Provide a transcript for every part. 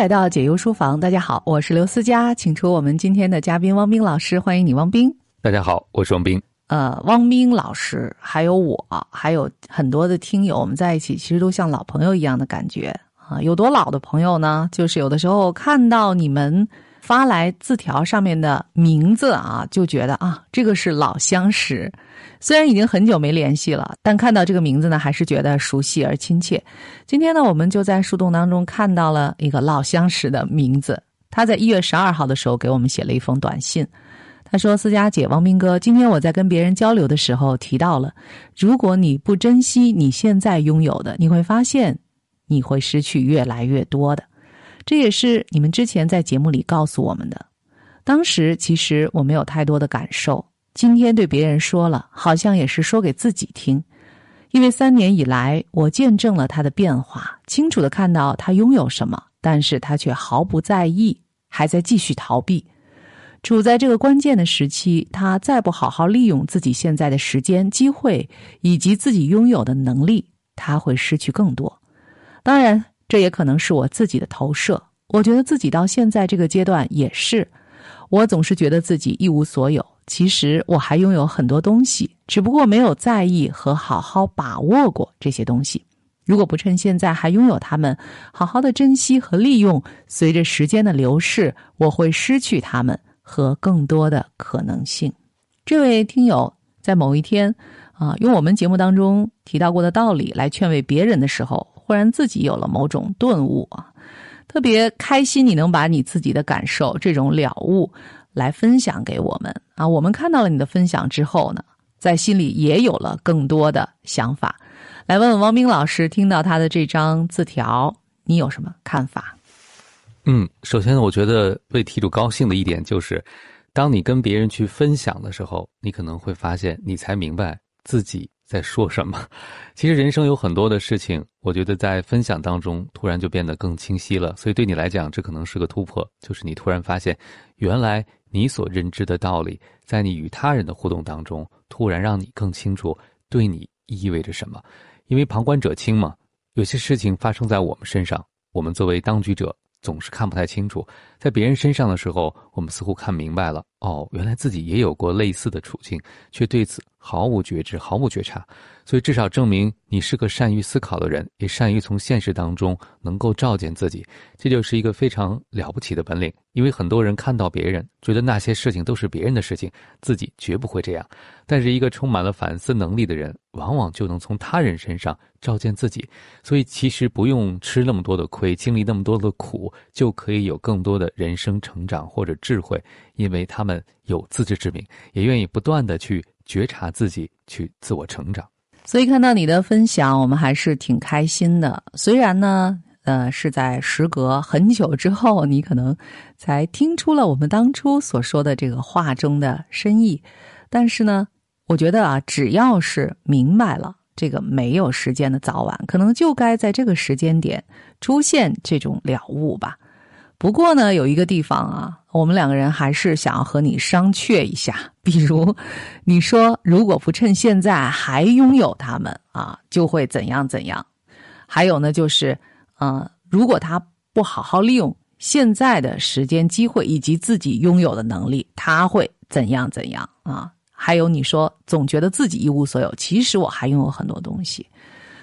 来到解忧书房，大家好，我是刘思佳，请出我们今天的嘉宾汪冰老师，欢迎你，汪冰。大家好，我是汪冰。呃，汪冰老师，还有我，还有很多的听友，我们在一起，其实都像老朋友一样的感觉啊。有多老的朋友呢？就是有的时候看到你们发来字条上面的名字啊，就觉得啊，这个是老相识。虽然已经很久没联系了，但看到这个名字呢，还是觉得熟悉而亲切。今天呢，我们就在树洞当中看到了一个老相识的名字。他在一月十二号的时候给我们写了一封短信。他说：“思佳姐，王斌哥，今天我在跟别人交流的时候提到了，如果你不珍惜你现在拥有的，你会发现你会失去越来越多的。这也是你们之前在节目里告诉我们的。当时其实我没有太多的感受，今天对别人说了，好像也是说给自己听。因为三年以来，我见证了他的变化，清楚的看到他拥有什么，但是他却毫不在意，还在继续逃避。”处在这个关键的时期，他再不好好利用自己现在的时间、机会以及自己拥有的能力，他会失去更多。当然，这也可能是我自己的投射。我觉得自己到现在这个阶段也是，我总是觉得自己一无所有。其实我还拥有很多东西，只不过没有在意和好好把握过这些东西。如果不趁现在还拥有它们，好好的珍惜和利用，随着时间的流逝，我会失去它们。和更多的可能性。这位听友在某一天啊，用我们节目当中提到过的道理来劝慰别人的时候，忽然自己有了某种顿悟啊，特别开心。你能把你自己的感受、这种了悟来分享给我们啊，我们看到了你的分享之后呢，在心里也有了更多的想法。来问问王冰老师，听到他的这张字条，你有什么看法？嗯，首先呢，我觉得为题主高兴的一点就是，当你跟别人去分享的时候，你可能会发现，你才明白自己在说什么。其实人生有很多的事情，我觉得在分享当中突然就变得更清晰了。所以对你来讲，这可能是个突破，就是你突然发现，原来你所认知的道理，在你与他人的互动当中，突然让你更清楚对你意味着什么。因为旁观者清嘛，有些事情发生在我们身上，我们作为当局者。总是看不太清楚，在别人身上的时候，我们似乎看明白了。哦，原来自己也有过类似的处境，却对此毫无觉知、毫无觉察。所以，至少证明你是个善于思考的人，也善于从现实当中能够照见自己。这就是一个非常了不起的本领。因为很多人看到别人，觉得那些事情都是别人的事情，自己绝不会这样。但是，一个充满了反思能力的人，往往就能从他人身上照见自己。所以，其实不用吃那么多的亏，经历那么多的苦，就可以有更多的人生成长或者智慧。因为他们有自知之明，也愿意不断的去觉察自己，去自我成长。所以看到你的分享，我们还是挺开心的。虽然呢，呃，是在时隔很久之后，你可能才听出了我们当初所说的这个话中的深意，但是呢，我觉得啊，只要是明白了这个没有时间的早晚，可能就该在这个时间点出现这种了悟吧。不过呢，有一个地方啊，我们两个人还是想要和你商榷一下。比如，你说如果不趁现在还拥有他们啊，就会怎样怎样。还有呢，就是，呃，如果他不好好利用现在的时间、机会以及自己拥有的能力，他会怎样怎样啊？还有你说总觉得自己一无所有，其实我还拥有很多东西，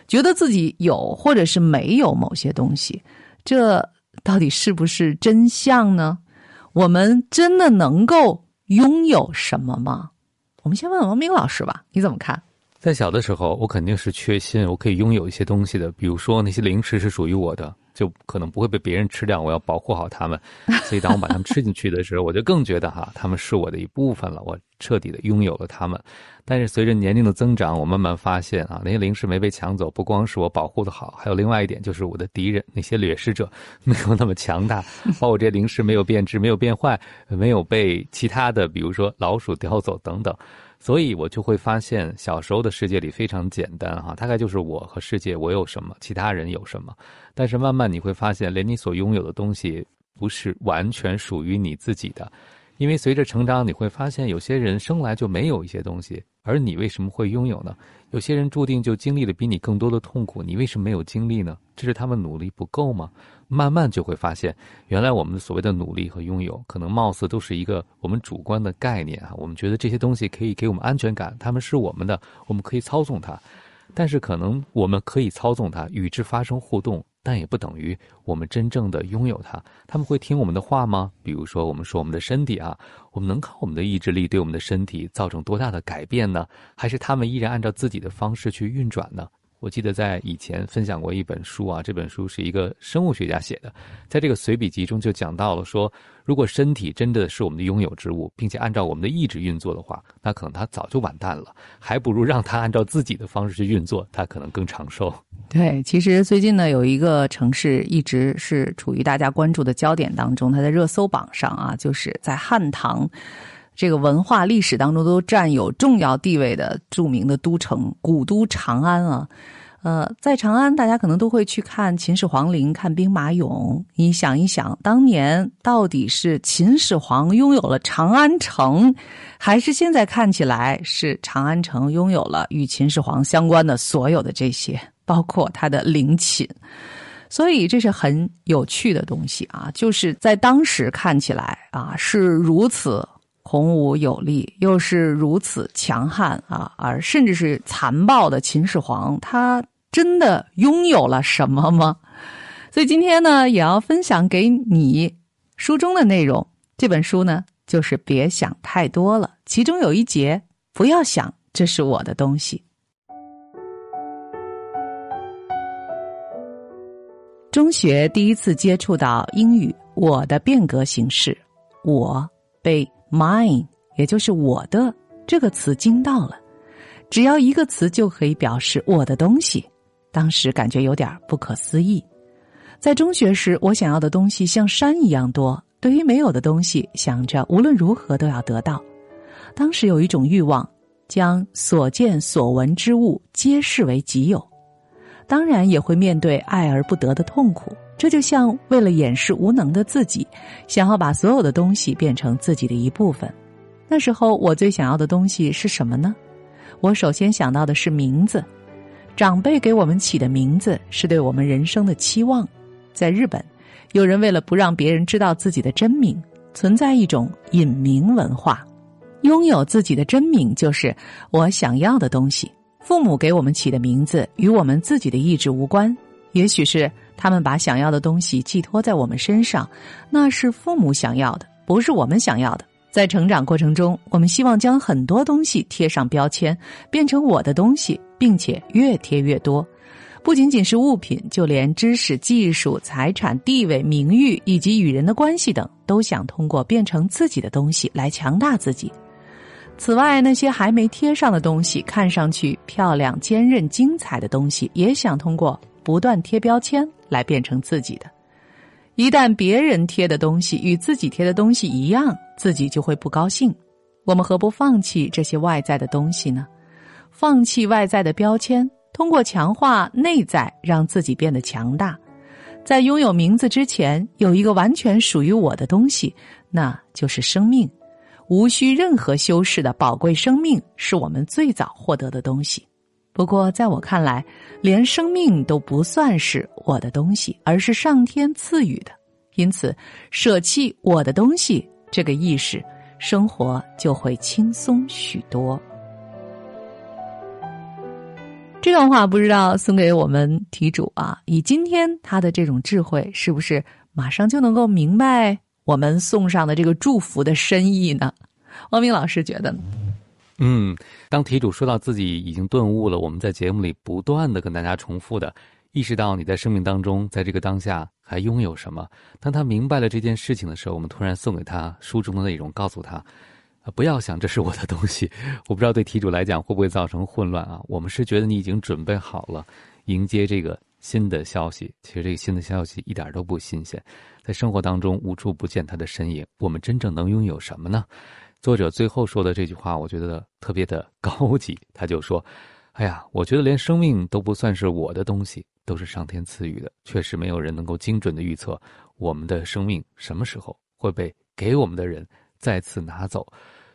觉得自己有或者是没有某些东西，这。到底是不是真相呢？我们真的能够拥有什么吗？我们先问问王明老师吧，你怎么看？在小的时候，我肯定是确信我可以拥有一些东西的，比如说那些零食是属于我的。就可能不会被别人吃掉，我要保护好它们。所以当我把它们吃进去的时候，我就更觉得哈，它们是我的一部分了，我彻底的拥有了它们。但是随着年龄的增长，我慢慢发现啊，那些零食没被抢走，不光是我保护的好，还有另外一点就是我的敌人那些掠食者 没有那么强大，包括这些零食没有变质、没有变坏、没有被其他的比如说老鼠叼走等等。所以我就会发现，小时候的世界里非常简单哈，大概就是我和世界，我有什么，其他人有什么。但是慢慢你会发现，连你所拥有的东西不是完全属于你自己的。因为随着成长，你会发现有些人生来就没有一些东西，而你为什么会拥有呢？有些人注定就经历了比你更多的痛苦，你为什么没有经历呢？这是他们努力不够吗？慢慢就会发现，原来我们所谓的努力和拥有，可能貌似都是一个我们主观的概念啊。我们觉得这些东西可以给我们安全感，他们是我们的，我们可以操纵它。但是可能我们可以操纵它，与之发生互动。但也不等于我们真正的拥有它。他们会听我们的话吗？比如说，我们说我们的身体啊，我们能靠我们的意志力对我们的身体造成多大的改变呢？还是他们依然按照自己的方式去运转呢？我记得在以前分享过一本书啊，这本书是一个生物学家写的，在这个随笔集中就讲到了说，如果身体真的是我们的拥有之物，并且按照我们的意志运作的话，那可能它早就完蛋了，还不如让它按照自己的方式去运作，它可能更长寿。对，其实最近呢，有一个城市一直是处于大家关注的焦点当中，它在热搜榜上啊，就是在汉唐。这个文化历史当中都占有重要地位的著名的都城古都长安啊，呃，在长安大家可能都会去看秦始皇陵、看兵马俑。你想一想，当年到底是秦始皇拥有了长安城，还是现在看起来是长安城拥有了与秦始皇相关的所有的这些，包括他的陵寝？所以这是很有趣的东西啊，就是在当时看起来啊是如此。孔武有力，又是如此强悍啊！而甚至是残暴的秦始皇，他真的拥有了什么吗？所以今天呢，也要分享给你书中的内容。这本书呢，就是别想太多了。其中有一节，不要想这是我的东西。中学第一次接触到英语，我的变革形式，我被。Mine，也就是我的这个词惊到了，只要一个词就可以表示我的东西。当时感觉有点不可思议。在中学时，我想要的东西像山一样多，对于没有的东西，想着无论如何都要得到。当时有一种欲望，将所见所闻之物皆视为己有，当然也会面对爱而不得的痛苦。这就像为了掩饰无能的自己，想要把所有的东西变成自己的一部分。那时候我最想要的东西是什么呢？我首先想到的是名字。长辈给我们起的名字是对我们人生的期望。在日本，有人为了不让别人知道自己的真名，存在一种隐名文化。拥有自己的真名就是我想要的东西。父母给我们起的名字与我们自己的意志无关，也许是。他们把想要的东西寄托在我们身上，那是父母想要的，不是我们想要的。在成长过程中，我们希望将很多东西贴上标签，变成我的东西，并且越贴越多。不仅仅是物品，就连知识、技术、财产、地位、名誉以及与人的关系等，都想通过变成自己的东西来强大自己。此外，那些还没贴上的东西，看上去漂亮、坚韧、精彩的东西，也想通过不断贴标签。来变成自己的，一旦别人贴的东西与自己贴的东西一样，自己就会不高兴。我们何不放弃这些外在的东西呢？放弃外在的标签，通过强化内在，让自己变得强大。在拥有名字之前，有一个完全属于我的东西，那就是生命，无需任何修饰的宝贵生命，是我们最早获得的东西。不过，在我看来，连生命都不算是我的东西，而是上天赐予的。因此，舍弃我的东西这个意识，生活就会轻松许多。这段话不知道送给我们题主啊，以今天他的这种智慧，是不是马上就能够明白我们送上的这个祝福的深意呢？汪明老师觉得呢？嗯，当题主说到自己已经顿悟了，我们在节目里不断的跟大家重复的，意识到你在生命当中，在这个当下还拥有什么。当他明白了这件事情的时候，我们突然送给他书中的内容，告诉他，不要想这是我的东西。我不知道对题主来讲会不会造成混乱啊？我们是觉得你已经准备好了迎接这个新的消息，其实这个新的消息一点都不新鲜，在生活当中无处不见他的身影。我们真正能拥有什么呢？作者最后说的这句话，我觉得特别的高级。他就说：“哎呀，我觉得连生命都不算是我的东西，都是上天赐予的。确实没有人能够精准的预测我们的生命什么时候会被给我们的人再次拿走。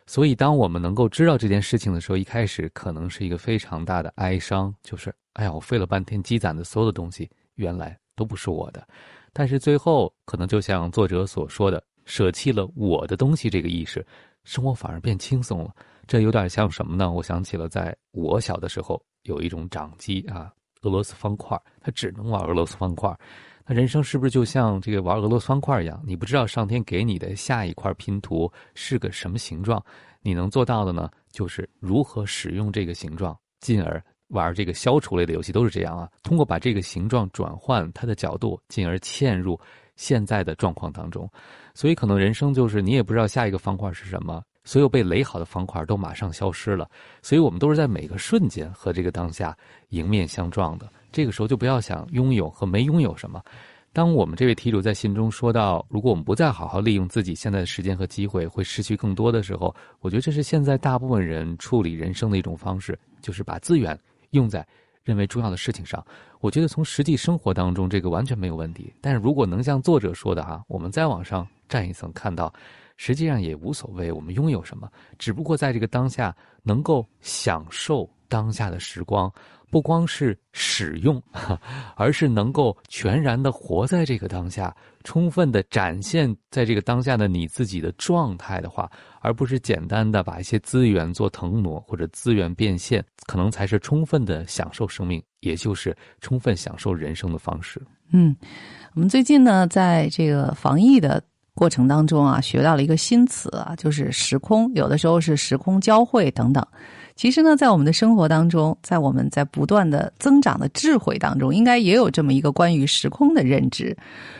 所以，当我们能够知道这件事情的时候，一开始可能是一个非常大的哀伤，就是哎呀，我费了半天积攒的所有的东西，原来都不是我的。但是最后，可能就像作者所说的，舍弃了我的东西这个意识，生活反而变轻松了。这有点像什么呢？我想起了在我小的时候，有一种掌机啊，俄罗斯方块，它只能玩俄罗斯方块。那人生是不是就像这个玩俄罗斯方块一样？你不知道上天给你的下一块拼图是个什么形状，你能做到的呢？就是如何使用这个形状，进而玩这个消除类的游戏都是这样啊。通过把这个形状转换它的角度，进而嵌入现在的状况当中。所以可能人生就是你也不知道下一个方块是什么，所有被垒好的方块都马上消失了。所以我们都是在每个瞬间和这个当下迎面相撞的。这个时候就不要想拥有和没拥有什么。当我们这位题主在信中说到，如果我们不再好好利用自己现在的时间和机会，会失去更多的时候，我觉得这是现在大部分人处理人生的一种方式，就是把资源用在认为重要的事情上。我觉得从实际生活当中，这个完全没有问题。但是如果能像作者说的哈，我们再往上站一层，看到实际上也无所谓，我们拥有什么，只不过在这个当下能够享受当下的时光。不光是使用，而是能够全然的活在这个当下，充分的展现在这个当下的你自己的状态的话，而不是简单的把一些资源做腾挪或者资源变现，可能才是充分的享受生命，也就是充分享受人生的方式。嗯，我们最近呢，在这个防疫的过程当中啊，学到了一个新词啊，就是时空，有的时候是时空交汇等等。其实呢，在我们的生活当中，在我们在不断的增长的智慧当中，应该也有这么一个关于时空的认知。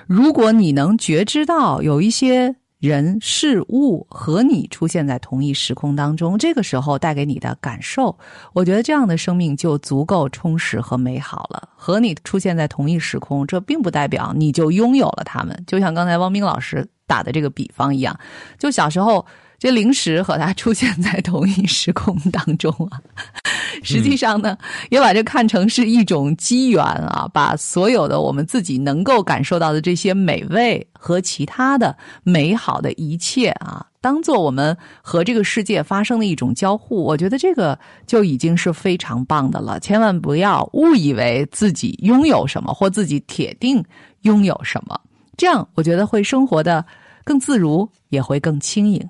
如果你能觉知到有一些人事物和你出现在同一时空当中，这个时候带给你的感受，我觉得这样的生命就足够充实和美好了。和你出现在同一时空，这并不代表你就拥有了他们。就像刚才汪冰老师打的这个比方一样，就小时候。这零食和它出现在同一时空当中啊，实际上呢，也把这看成是一种机缘啊，把所有的我们自己能够感受到的这些美味和其他的美好的一切啊，当做我们和这个世界发生的一种交互。我觉得这个就已经是非常棒的了。千万不要误以为自己拥有什么，或自己铁定拥有什么，这样我觉得会生活的更自如，也会更轻盈。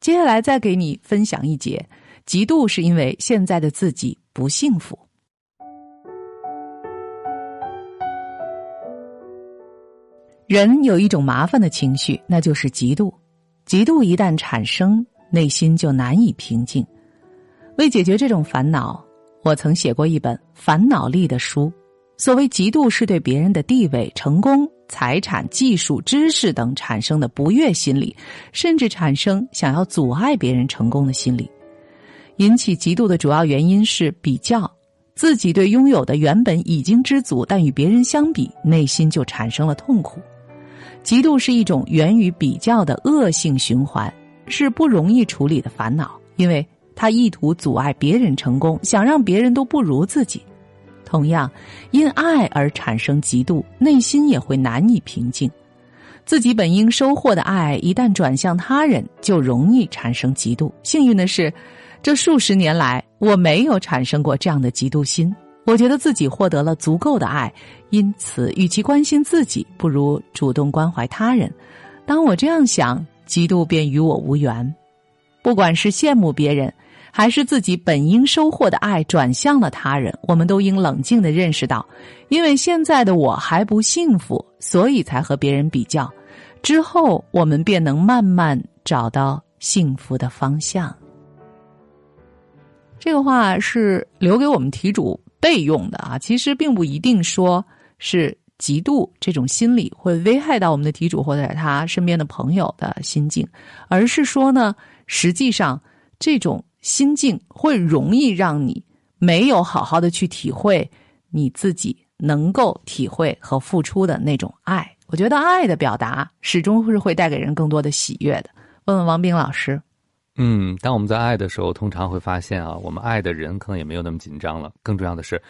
接下来再给你分享一节，嫉妒是因为现在的自己不幸福。人有一种麻烦的情绪，那就是嫉妒。嫉妒一旦产生，内心就难以平静。为解决这种烦恼，我曾写过一本《烦恼力》的书。所谓嫉妒，是对别人的地位、成功。财产、技术、知识等产生的不悦心理，甚至产生想要阻碍别人成功的心理。引起嫉妒的主要原因是比较，自己对拥有的原本已经知足，但与别人相比，内心就产生了痛苦。嫉妒是一种源于比较的恶性循环，是不容易处理的烦恼，因为他意图阻碍别人成功，想让别人都不如自己。同样，因爱而产生嫉妒，内心也会难以平静。自己本应收获的爱，一旦转向他人，就容易产生嫉妒。幸运的是，这数十年来我没有产生过这样的嫉妒心。我觉得自己获得了足够的爱，因此，与其关心自己，不如主动关怀他人。当我这样想，嫉妒便与我无缘。不管是羡慕别人。还是自己本应收获的爱转向了他人，我们都应冷静的认识到，因为现在的我还不幸福，所以才和别人比较。之后我们便能慢慢找到幸福的方向。这个话是留给我们题主备用的啊，其实并不一定说是嫉妒这种心理会危害到我们的题主或者他身边的朋友的心境，而是说呢，实际上这种。心境会容易让你没有好好的去体会你自己能够体会和付出的那种爱。我觉得爱的表达始终是会带给人更多的喜悦的。问问王冰老师，嗯，当我们在爱的时候，通常会发现啊，我们爱的人可能也没有那么紧张了。更重要的是，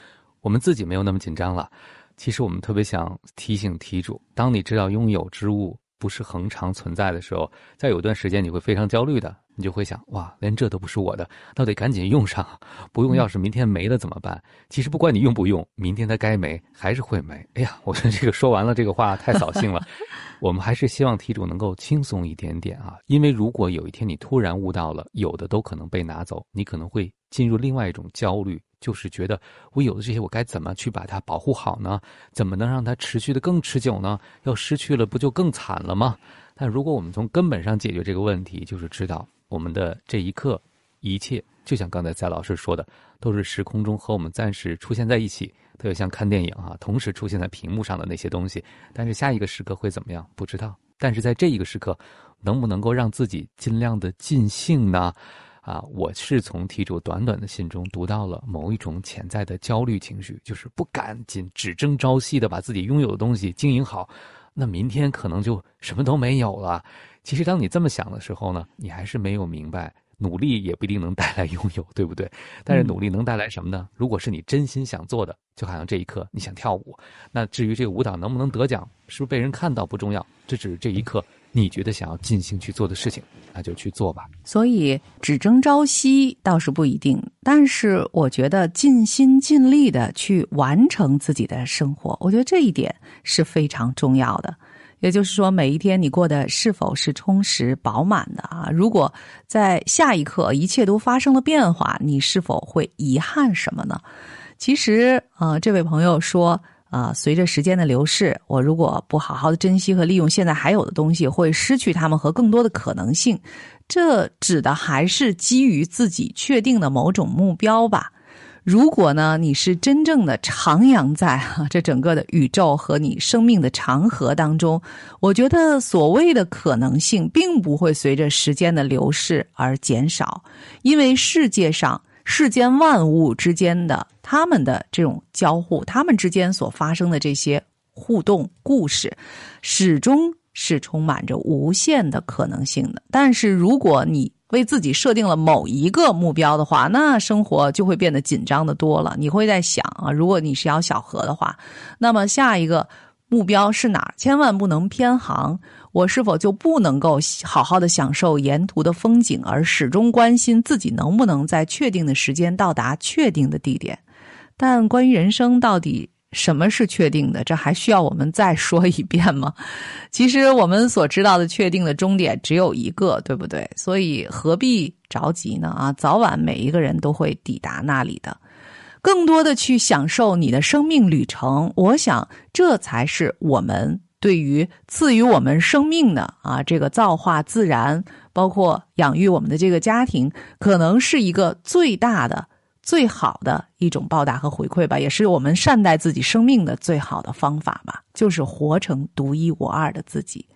我们自己没有那么紧张了。其实我们特别想提醒题主：当你知道拥有之物不是恒常存在的时候，在有段时间你会非常焦虑的，你就会想：哇，连这都不是我的，那得赶紧用上，不用要是明天没了怎么办？其实不管你用不用，明天它该没还是会没。哎呀，我觉得这个说完了这个话太扫兴了。我们还是希望题主能够轻松一点点啊，因为如果有一天你突然悟到了，有的都可能被拿走，你可能会进入另外一种焦虑。就是觉得我有的这些，我该怎么去把它保护好呢？怎么能让它持续的更持久呢？要失去了，不就更惨了吗？但如果我们从根本上解决这个问题，就是知道我们的这一刻，一切就像刚才蔡老师说的，都是时空中和我们暂时出现在一起，特别像看电影啊，同时出现在屏幕上的那些东西。但是下一个时刻会怎么样？不知道。但是在这一个时刻，能不能够让自己尽量的尽兴呢？啊，我是从题主短短的信中读到了某一种潜在的焦虑情绪，就是不赶紧只争朝夕的把自己拥有的东西经营好，那明天可能就什么都没有了。其实当你这么想的时候呢，你还是没有明白，努力也不一定能带来拥有，对不对？但是努力能带来什么呢？如果是你真心想做的，就好像这一刻你想跳舞，那至于这个舞蹈能不能得奖，是不是被人看到不重要，这只是这一刻。你觉得想要尽兴去做的事情，那就去做吧。所以只争朝夕倒是不一定，但是我觉得尽心尽力的去完成自己的生活，我觉得这一点是非常重要的。也就是说，每一天你过得是否是充实饱满的啊？如果在下一刻一切都发生了变化，你是否会遗憾什么呢？其实，呃，这位朋友说。啊，随着时间的流逝，我如果不好好的珍惜和利用现在还有的东西，会失去它们和更多的可能性。这指的还是基于自己确定的某种目标吧？如果呢，你是真正的徜徉在这整个的宇宙和你生命的长河当中，我觉得所谓的可能性并不会随着时间的流逝而减少，因为世界上。世间万物之间的他们的这种交互，他们之间所发生的这些互动故事，始终是充满着无限的可能性的。但是，如果你为自己设定了某一个目标的话，那生活就会变得紧张的多了。你会在想啊，如果你是要小河的话，那么下一个目标是哪？千万不能偏航。我是否就不能够好好的享受沿途的风景，而始终关心自己能不能在确定的时间到达确定的地点？但关于人生到底什么是确定的，这还需要我们再说一遍吗？其实我们所知道的确定的终点只有一个，对不对？所以何必着急呢？啊，早晚每一个人都会抵达那里的。更多的去享受你的生命旅程，我想这才是我们。对于赐予我们生命的啊，这个造化自然，包括养育我们的这个家庭，可能是一个最大的、最好的一种报答和回馈吧，也是我们善待自己生命的最好的方法吧，就是活成独一无二的自己。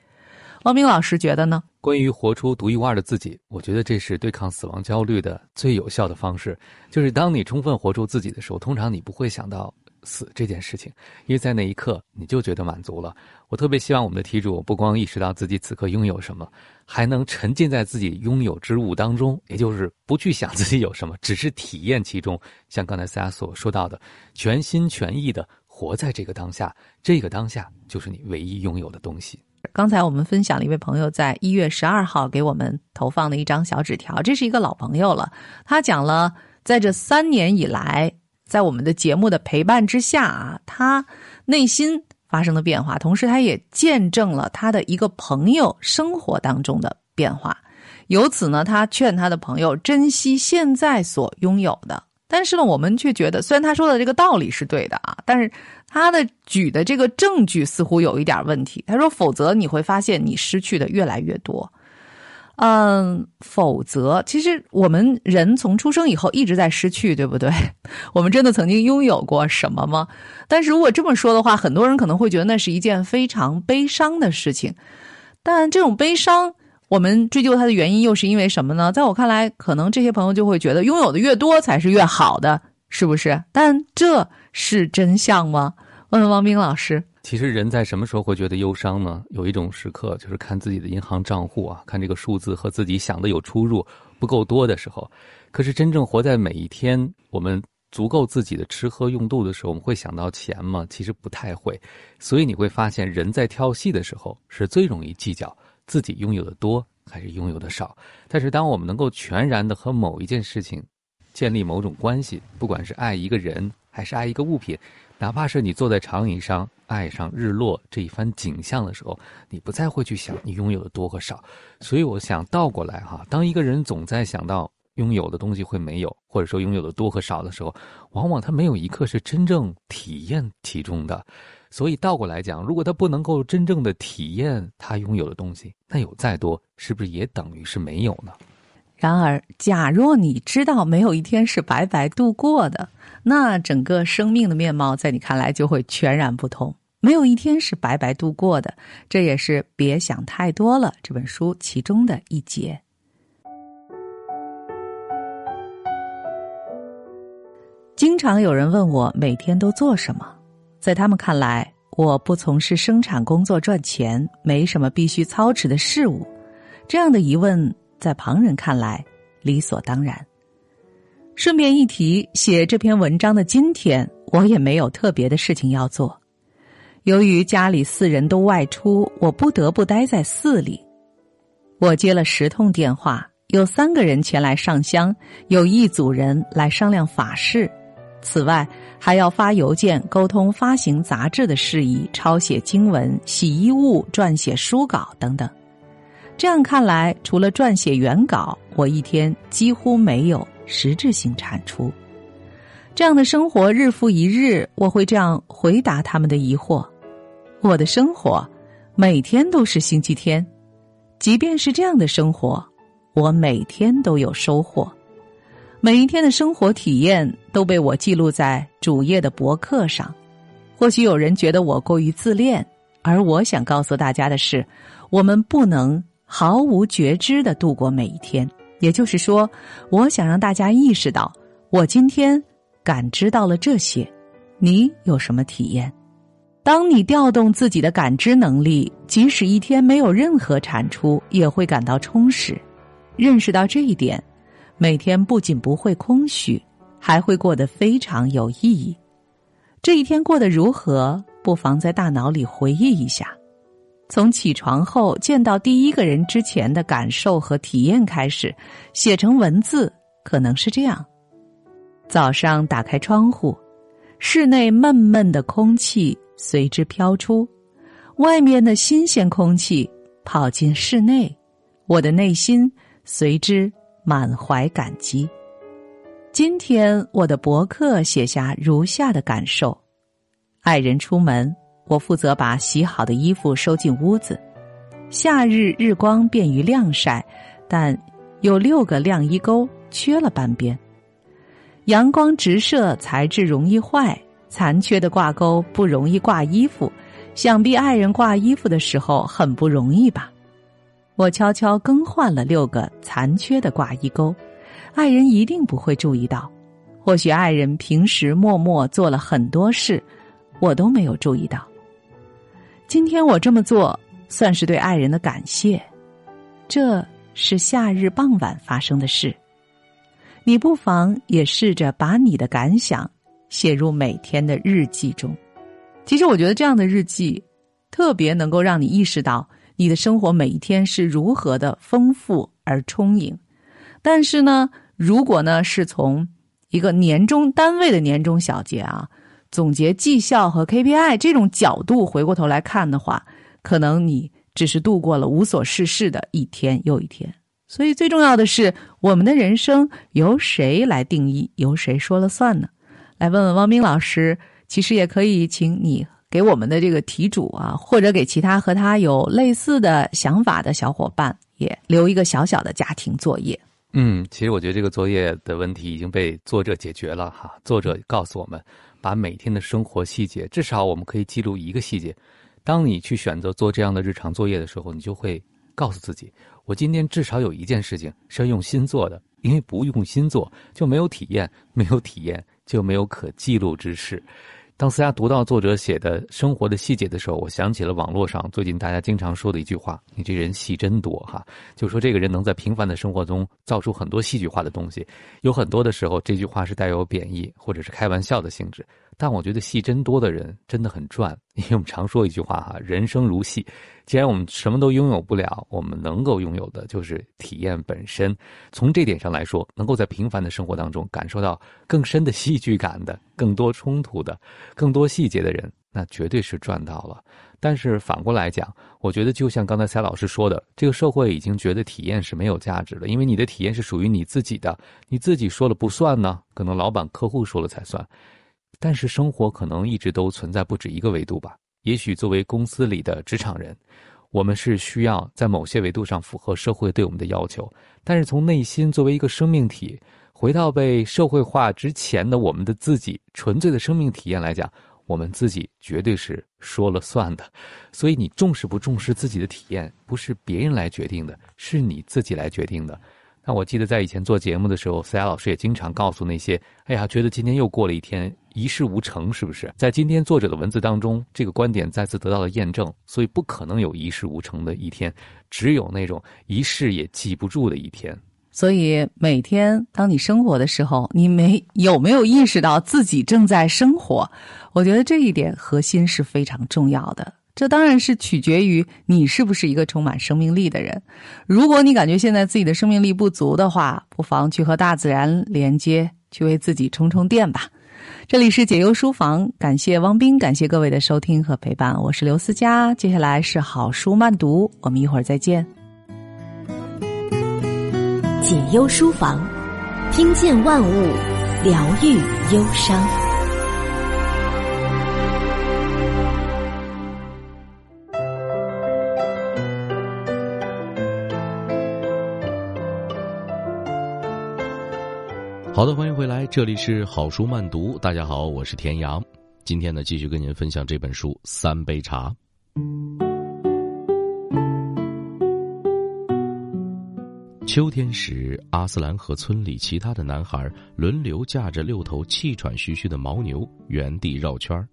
王明老师觉得呢？关于活出独一无二的自己，我觉得这是对抗死亡焦虑的最有效的方式。就是当你充分活出自己的时候，通常你不会想到。死这件事情，因为在那一刻你就觉得满足了。我特别希望我们的题主不光意识到自己此刻拥有什么，还能沉浸在自己拥有之物当中，也就是不去想自己有什么，只是体验其中。像刚才大家所说到的，全心全意的活在这个当下，这个当下就是你唯一拥有的东西。刚才我们分享了一位朋友在一月十二号给我们投放的一张小纸条，这是一个老朋友了，他讲了在这三年以来。在我们的节目的陪伴之下啊，他内心发生的变化，同时他也见证了他的一个朋友生活当中的变化。由此呢，他劝他的朋友珍惜现在所拥有的。但是呢，我们却觉得，虽然他说的这个道理是对的啊，但是他的举的这个证据似乎有一点问题。他说：“否则你会发现你失去的越来越多。”嗯，否则，其实我们人从出生以后一直在失去，对不对？我们真的曾经拥有过什么吗？但是如果这么说的话，很多人可能会觉得那是一件非常悲伤的事情。但这种悲伤，我们追究它的原因又是因为什么呢？在我看来，可能这些朋友就会觉得拥有的越多才是越好的，是不是？但这是真相吗？问问王冰老师。其实人在什么时候会觉得忧伤呢？有一种时刻，就是看自己的银行账户啊，看这个数字和自己想的有出入，不够多的时候。可是真正活在每一天，我们足够自己的吃喝用度的时候，我们会想到钱吗？其实不太会。所以你会发现，人在跳戏的时候是最容易计较自己拥有的多还是拥有的少。但是，当我们能够全然的和某一件事情建立某种关系，不管是爱一个人还是爱一个物品，哪怕是你坐在长椅上爱上日落这一番景象的时候，你不再会去想你拥有的多和少。所以，我想倒过来哈，当一个人总在想到。拥有的东西会没有，或者说拥有的多和少的时候，往往他没有一刻是真正体验其中的。所以倒过来讲，如果他不能够真正的体验他拥有的东西，那有再多，是不是也等于是没有呢？然而，假若你知道没有一天是白白度过的，那整个生命的面貌在你看来就会全然不同。没有一天是白白度过的，这也是《别想太多了》这本书其中的一节。经常有人问我每天都做什么，在他们看来，我不从事生产工作赚钱，没什么必须操持的事物。这样的疑问，在旁人看来理所当然。顺便一提，写这篇文章的今天，我也没有特别的事情要做。由于家里四人都外出，我不得不待在寺里。我接了十通电话，有三个人前来上香，有一组人来商量法事。此外，还要发邮件沟通发行杂志的事宜、抄写经文、洗衣物、撰写书稿等等。这样看来，除了撰写原稿，我一天几乎没有实质性产出。这样的生活日复一日，我会这样回答他们的疑惑：我的生活每天都是星期天，即便是这样的生活，我每天都有收获。每一天的生活体验都被我记录在主页的博客上。或许有人觉得我过于自恋，而我想告诉大家的是，我们不能毫无觉知的度过每一天。也就是说，我想让大家意识到，我今天感知到了这些，你有什么体验？当你调动自己的感知能力，即使一天没有任何产出，也会感到充实。认识到这一点。每天不仅不会空虚，还会过得非常有意义。这一天过得如何？不妨在大脑里回忆一下，从起床后见到第一个人之前的感受和体验开始，写成文字，可能是这样：早上打开窗户，室内闷闷的空气随之飘出，外面的新鲜空气跑进室内，我的内心随之。满怀感激。今天我的博客写下如下的感受：爱人出门，我负责把洗好的衣服收进屋子。夏日日光便于晾晒，但有六个晾衣钩缺了半边。阳光直射材质容易坏，残缺的挂钩不容易挂衣服。想必爱人挂衣服的时候很不容易吧。我悄悄更换了六个残缺的挂衣钩，爱人一定不会注意到。或许爱人平时默默做了很多事，我都没有注意到。今天我这么做，算是对爱人的感谢。这是夏日傍晚发生的事，你不妨也试着把你的感想写入每天的日记中。其实，我觉得这样的日记，特别能够让你意识到。你的生活每一天是如何的丰富而充盈，但是呢，如果呢是从一个年终单位的年终小结啊，总结绩效和 KPI 这种角度回过头来看的话，可能你只是度过了无所事事的一天又一天。所以最重要的是，我们的人生由谁来定义，由谁说了算呢？来问问汪冰老师，其实也可以请你。给我们的这个题主啊，或者给其他和他有类似的想法的小伙伴，也留一个小小的家庭作业。嗯，其实我觉得这个作业的问题已经被作者解决了哈。作者告诉我们，把每天的生活细节，至少我们可以记录一个细节。当你去选择做这样的日常作业的时候，你就会告诉自己，我今天至少有一件事情是要用心做的，因为不用心做就没有体验，没有体验就没有可记录之事。当思佳读到作者写的生活的细节的时候，我想起了网络上最近大家经常说的一句话：“你这人戏真多哈！”就说这个人能在平凡的生活中造出很多戏剧化的东西。有很多的时候，这句话是带有贬义或者是开玩笑的性质。但我觉得戏真多的人真的很赚，因为我们常说一句话哈：“人生如戏。”既然我们什么都拥有不了，我们能够拥有的就是体验本身。从这点上来说，能够在平凡的生活当中感受到更深的戏剧感的、更多冲突的、更多细节的人，那绝对是赚到了。但是反过来讲，我觉得就像刚才蔡老师说的，这个社会已经觉得体验是没有价值了，因为你的体验是属于你自己的，你自己说了不算呢，可能老板、客户说了才算。但是生活可能一直都存在不止一个维度吧。也许作为公司里的职场人，我们是需要在某些维度上符合社会对我们的要求。但是从内心作为一个生命体，回到被社会化之前的我们的自己纯粹的生命体验来讲，我们自己绝对是说了算的。所以你重视不重视自己的体验，不是别人来决定的，是你自己来决定的。那我记得在以前做节目的时候，思雅老师也经常告诉那些，哎呀，觉得今天又过了一天，一事无成，是不是？在今天作者的文字当中，这个观点再次得到了验证。所以不可能有一事无成的一天，只有那种一事也记不住的一天。所以每天当你生活的时候，你没有没有意识到自己正在生活？我觉得这一点核心是非常重要的。这当然是取决于你是不是一个充满生命力的人。如果你感觉现在自己的生命力不足的话，不妨去和大自然连接，去为自己充充电吧。这里是解忧书房，感谢汪斌，感谢各位的收听和陪伴，我是刘思佳。接下来是好书慢读，我们一会儿再见。解忧书房，听见万物，疗愈忧伤。好的，欢迎回来，这里是好书慢读。大家好，我是田阳。今天呢，继续跟您分享这本书《三杯茶》。秋天时，阿斯兰和村里其他的男孩轮流驾着六头气喘吁吁的牦牛，原地绕圈儿，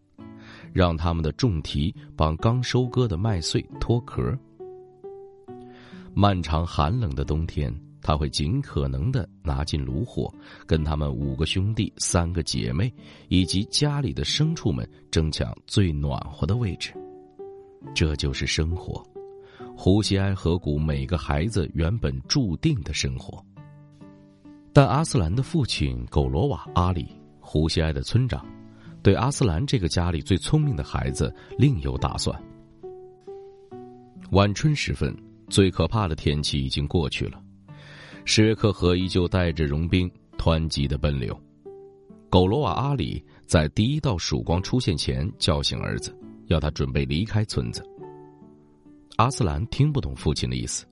让他们的重蹄帮刚收割的麦穗脱壳。漫长寒冷的冬天。他会尽可能的拿进炉火，跟他们五个兄弟、三个姐妹以及家里的牲畜们争抢最暖和的位置。这就是生活，胡西埃河谷每个孩子原本注定的生活。但阿斯兰的父亲狗罗瓦阿里，胡西埃的村长，对阿斯兰这个家里最聪明的孩子另有打算。晚春时分，最可怕的天气已经过去了。史约克河依旧带着佣兵湍急的奔流。狗罗瓦阿里在第一道曙光出现前叫醒儿子，要他准备离开村子。阿斯兰听不懂父亲的意思，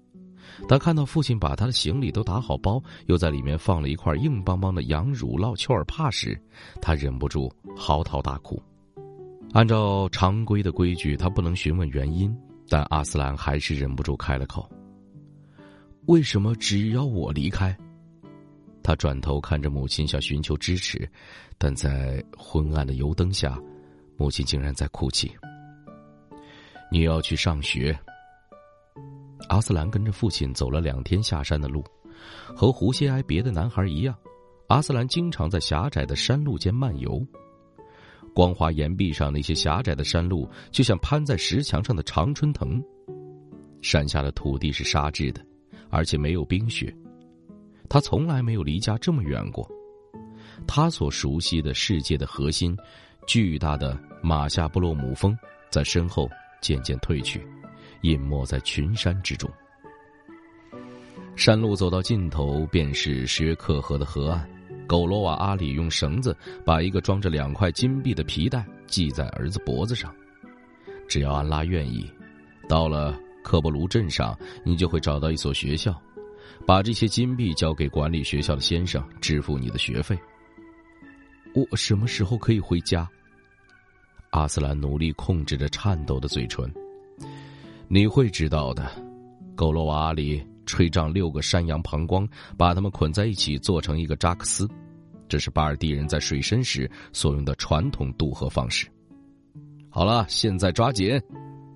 当看到父亲把他的行李都打好包，又在里面放了一块硬邦邦的羊乳酪丘尔帕时，他忍不住嚎啕大哭。按照常规的规矩，他不能询问原因，但阿斯兰还是忍不住开了口。为什么只要我离开？他转头看着母亲，想寻求支持，但在昏暗的油灯下，母亲竟然在哭泣。你要去上学。阿斯兰跟着父亲走了两天下山的路，和胡谢埃别的男孩一样，阿斯兰经常在狭窄的山路间漫游。光滑岩壁上那些狭窄的山路，就像攀在石墙上的常春藤。山下的土地是沙质的。而且没有冰雪，他从来没有离家这么远过。他所熟悉的世界的核心，巨大的马夏布洛姆峰，在身后渐渐退去，隐没在群山之中。山路走到尽头，便是什约克河的河岸。狗罗瓦阿里用绳子把一个装着两块金币的皮带系在儿子脖子上，只要安拉愿意，到了。克布卢镇上，你就会找到一所学校，把这些金币交给管理学校的先生，支付你的学费。我什么时候可以回家？阿斯兰努力控制着颤抖的嘴唇。你会知道的。狗罗瓦里吹胀六个山羊膀胱，把它们捆在一起，做成一个扎克斯。这是巴尔蒂人在水深时所用的传统渡河方式。好了，现在抓紧！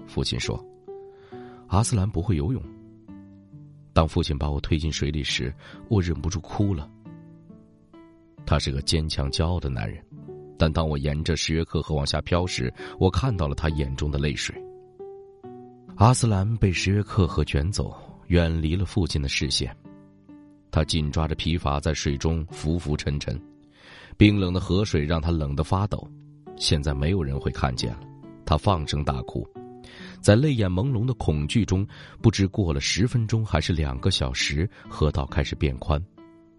父亲说：“阿斯兰不会游泳。”当父亲把我推进水里时，我忍不住哭了。他是个坚强骄傲的男人，但当我沿着石约克河往下漂时，我看到了他眼中的泪水。阿斯兰被石约克河卷走，远离了父亲的视线。他紧抓着皮筏在水中浮浮沉沉，冰冷的河水让他冷得发抖。现在没有人会看见了，他放声大哭，在泪眼朦胧的恐惧中，不知过了十分钟还是两个小时，河道开始变宽，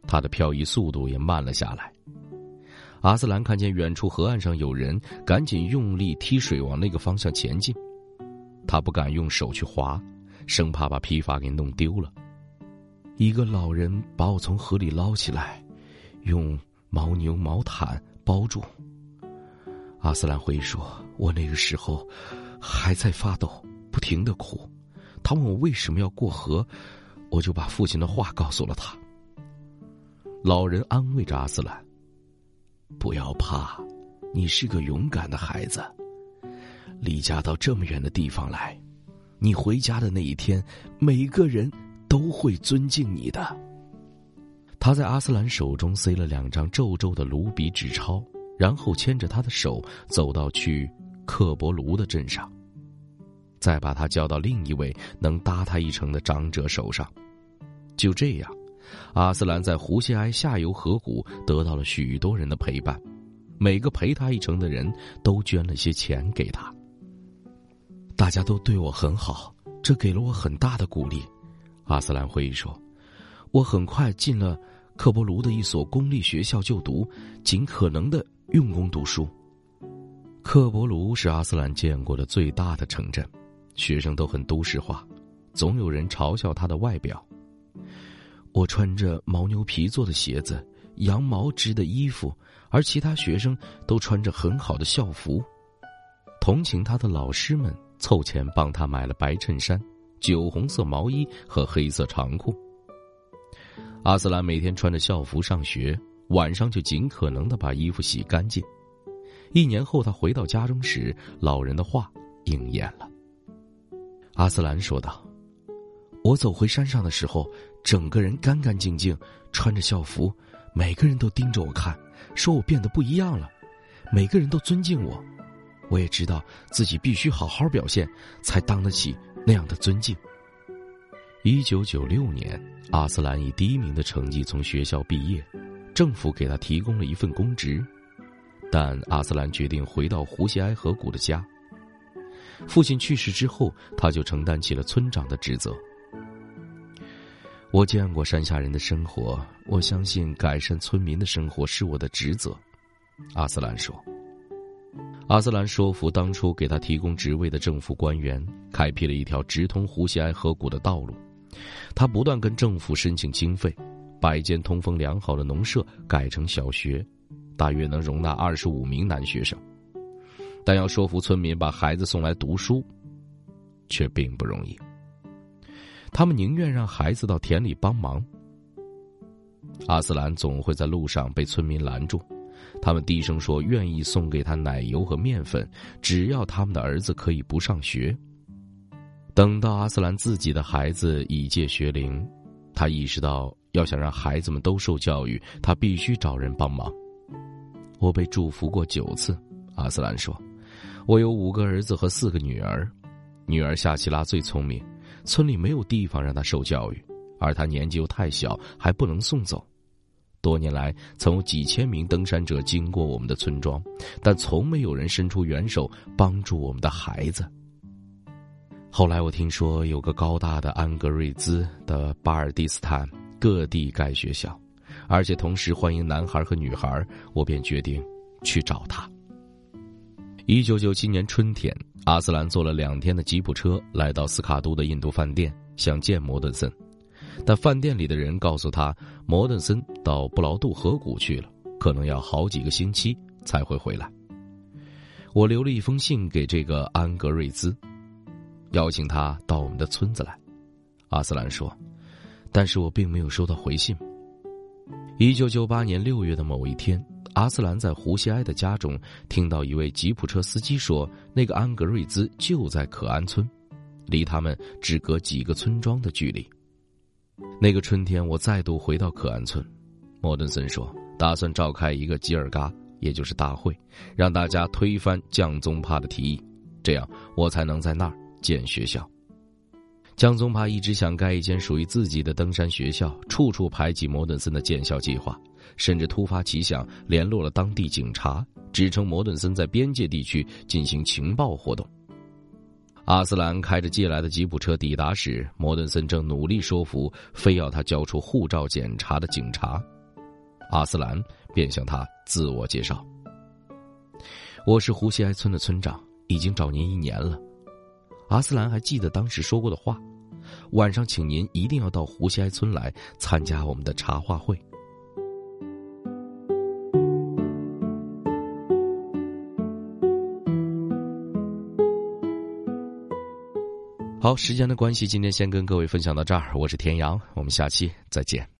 他的漂移速度也慢了下来。阿斯兰看见远处河岸上有人，赶紧用力踢水往那个方向前进。他不敢用手去划，生怕把披发给弄丢了。一个老人把我从河里捞起来，用牦牛毛毯包住。阿斯兰回忆说：“我那个时候还在发抖，不停的哭。他问我为什么要过河，我就把父亲的话告诉了他。”老人安慰着阿斯兰：“不要怕，你是个勇敢的孩子。离家到这么远的地方来，你回家的那一天，每个人。”都会尊敬你的。他在阿斯兰手中塞了两张皱皱的卢比纸钞，然后牵着他的手走到去克伯卢的镇上，再把他交到另一位能搭他一程的长者手上。就这样，阿斯兰在胡谢埃下游河谷得到了许多人的陪伴，每个陪他一程的人都捐了些钱给他。大家都对我很好，这给了我很大的鼓励。阿斯兰回忆说：“我很快进了克伯卢的一所公立学校就读，尽可能的用功读书。克伯卢是阿斯兰见过的最大的城镇，学生都很都市化，总有人嘲笑他的外表。我穿着牦牛皮做的鞋子，羊毛织的衣服，而其他学生都穿着很好的校服。同情他的老师们凑钱帮他买了白衬衫。”酒红色毛衣和黑色长裤。阿斯兰每天穿着校服上学，晚上就尽可能的把衣服洗干净。一年后，他回到家中时，老人的话应验了。阿斯兰说道：“我走回山上的时候，整个人干干净净，穿着校服，每个人都盯着我看，说我变得不一样了，每个人都尊敬我。我也知道自己必须好好表现，才当得起。”那样的尊敬。一九九六年，阿斯兰以第一名的成绩从学校毕业，政府给他提供了一份公职，但阿斯兰决定回到胡谢埃河谷的家。父亲去世之后，他就承担起了村长的职责。我见过山下人的生活，我相信改善村民的生活是我的职责，阿斯兰说。阿斯兰说服当初给他提供职位的政府官员，开辟了一条直通胡西埃河谷的道路。他不断跟政府申请经费，把一间通风良好的农舍改成小学，大约能容纳二十五名男学生。但要说服村民把孩子送来读书，却并不容易。他们宁愿让孩子到田里帮忙。阿斯兰总会在路上被村民拦住。他们低声说：“愿意送给他奶油和面粉，只要他们的儿子可以不上学。”等到阿斯兰自己的孩子已届学龄，他意识到要想让孩子们都受教育，他必须找人帮忙。我被祝福过九次，阿斯兰说：“我有五个儿子和四个女儿，女儿夏奇拉最聪明，村里没有地方让她受教育，而她年纪又太小，还不能送走。”多年来，曾有几千名登山者经过我们的村庄，但从没有人伸出援手帮助我们的孩子。后来我听说有个高大的安格瑞兹的巴尔蒂斯坦各地盖学校，而且同时欢迎男孩和女孩，我便决定去找他。一九九七年春天，阿斯兰坐了两天的吉普车来到斯卡都的印度饭店，想见摩顿森。但饭店里的人告诉他，摩顿森到布劳杜河谷去了，可能要好几个星期才会回来。我留了一封信给这个安格瑞兹，邀请他到我们的村子来。阿斯兰说：“但是我并没有收到回信。”一九九八年六月的某一天，阿斯兰在胡西埃的家中听到一位吉普车司机说：“那个安格瑞兹就在可安村，离他们只隔几个村庄的距离。”那个春天，我再度回到可安村，莫顿森说：“打算召开一个吉尔嘎，也就是大会，让大家推翻降宗帕的提议，这样我才能在那儿建学校。”江宗帕一直想盖一间属于自己的登山学校，处处排挤摩顿森的建校计划，甚至突发奇想联络了当地警察，指称摩顿森在边界地区进行情报活动。阿斯兰开着借来的吉普车抵达时，摩顿森正努力说服非要他交出护照检查的警察。阿斯兰便向他自我介绍：“我是胡西埃村的村长，已经找您一年了。”阿斯兰还记得当时说过的话：“晚上，请您一定要到胡西埃村来参加我们的茶话会。”好，时间的关系，今天先跟各位分享到这儿。我是田阳，我们下期再见。